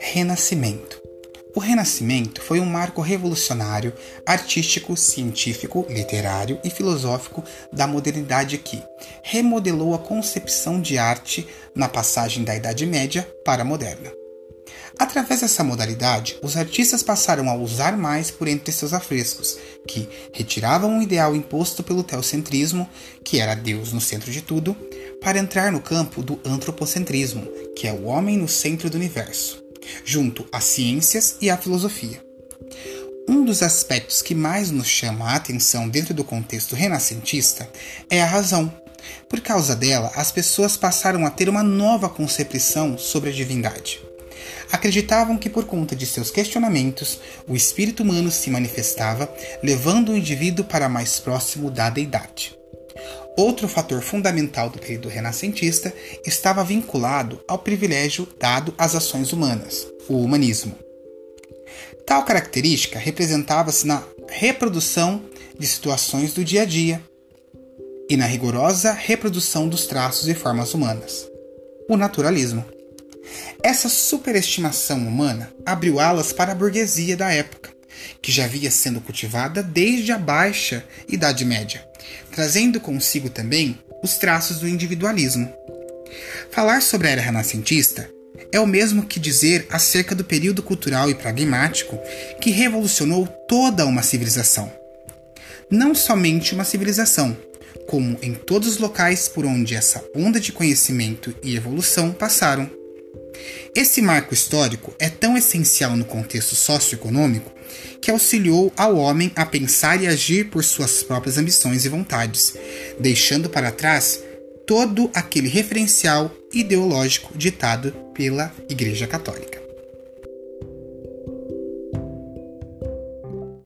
Renascimento. O Renascimento foi um marco revolucionário, artístico, científico, literário e filosófico da modernidade que remodelou a concepção de arte na passagem da Idade Média para a moderna. Através dessa modalidade, os artistas passaram a usar mais por entre seus afrescos, que retiravam o ideal imposto pelo teocentrismo, que era Deus no centro de tudo, para entrar no campo do antropocentrismo, que é o homem no centro do universo junto às ciências e à filosofia. Um dos aspectos que mais nos chama a atenção dentro do contexto renascentista é a razão. Por causa dela, as pessoas passaram a ter uma nova concepção sobre a divindade. Acreditavam que, por conta de seus questionamentos, o espírito humano se manifestava, levando o indivíduo para mais próximo da deidade. Outro fator fundamental do período renascentista estava vinculado ao privilégio dado às ações humanas, o humanismo. Tal característica representava-se na reprodução de situações do dia a dia e na rigorosa reprodução dos traços e formas humanas, o naturalismo. Essa superestimação humana abriu alas para a burguesia da época, que já havia sendo cultivada desde a baixa Idade Média, trazendo consigo também os traços do individualismo. Falar sobre a era renascentista é o mesmo que dizer acerca do período cultural e pragmático que revolucionou toda uma civilização. Não somente uma civilização, como em todos os locais por onde essa onda de conhecimento e evolução passaram. Esse marco histórico é tão essencial no contexto socioeconômico que auxiliou ao homem a pensar e agir por suas próprias ambições e vontades, deixando para trás todo aquele referencial ideológico ditado pela Igreja Católica.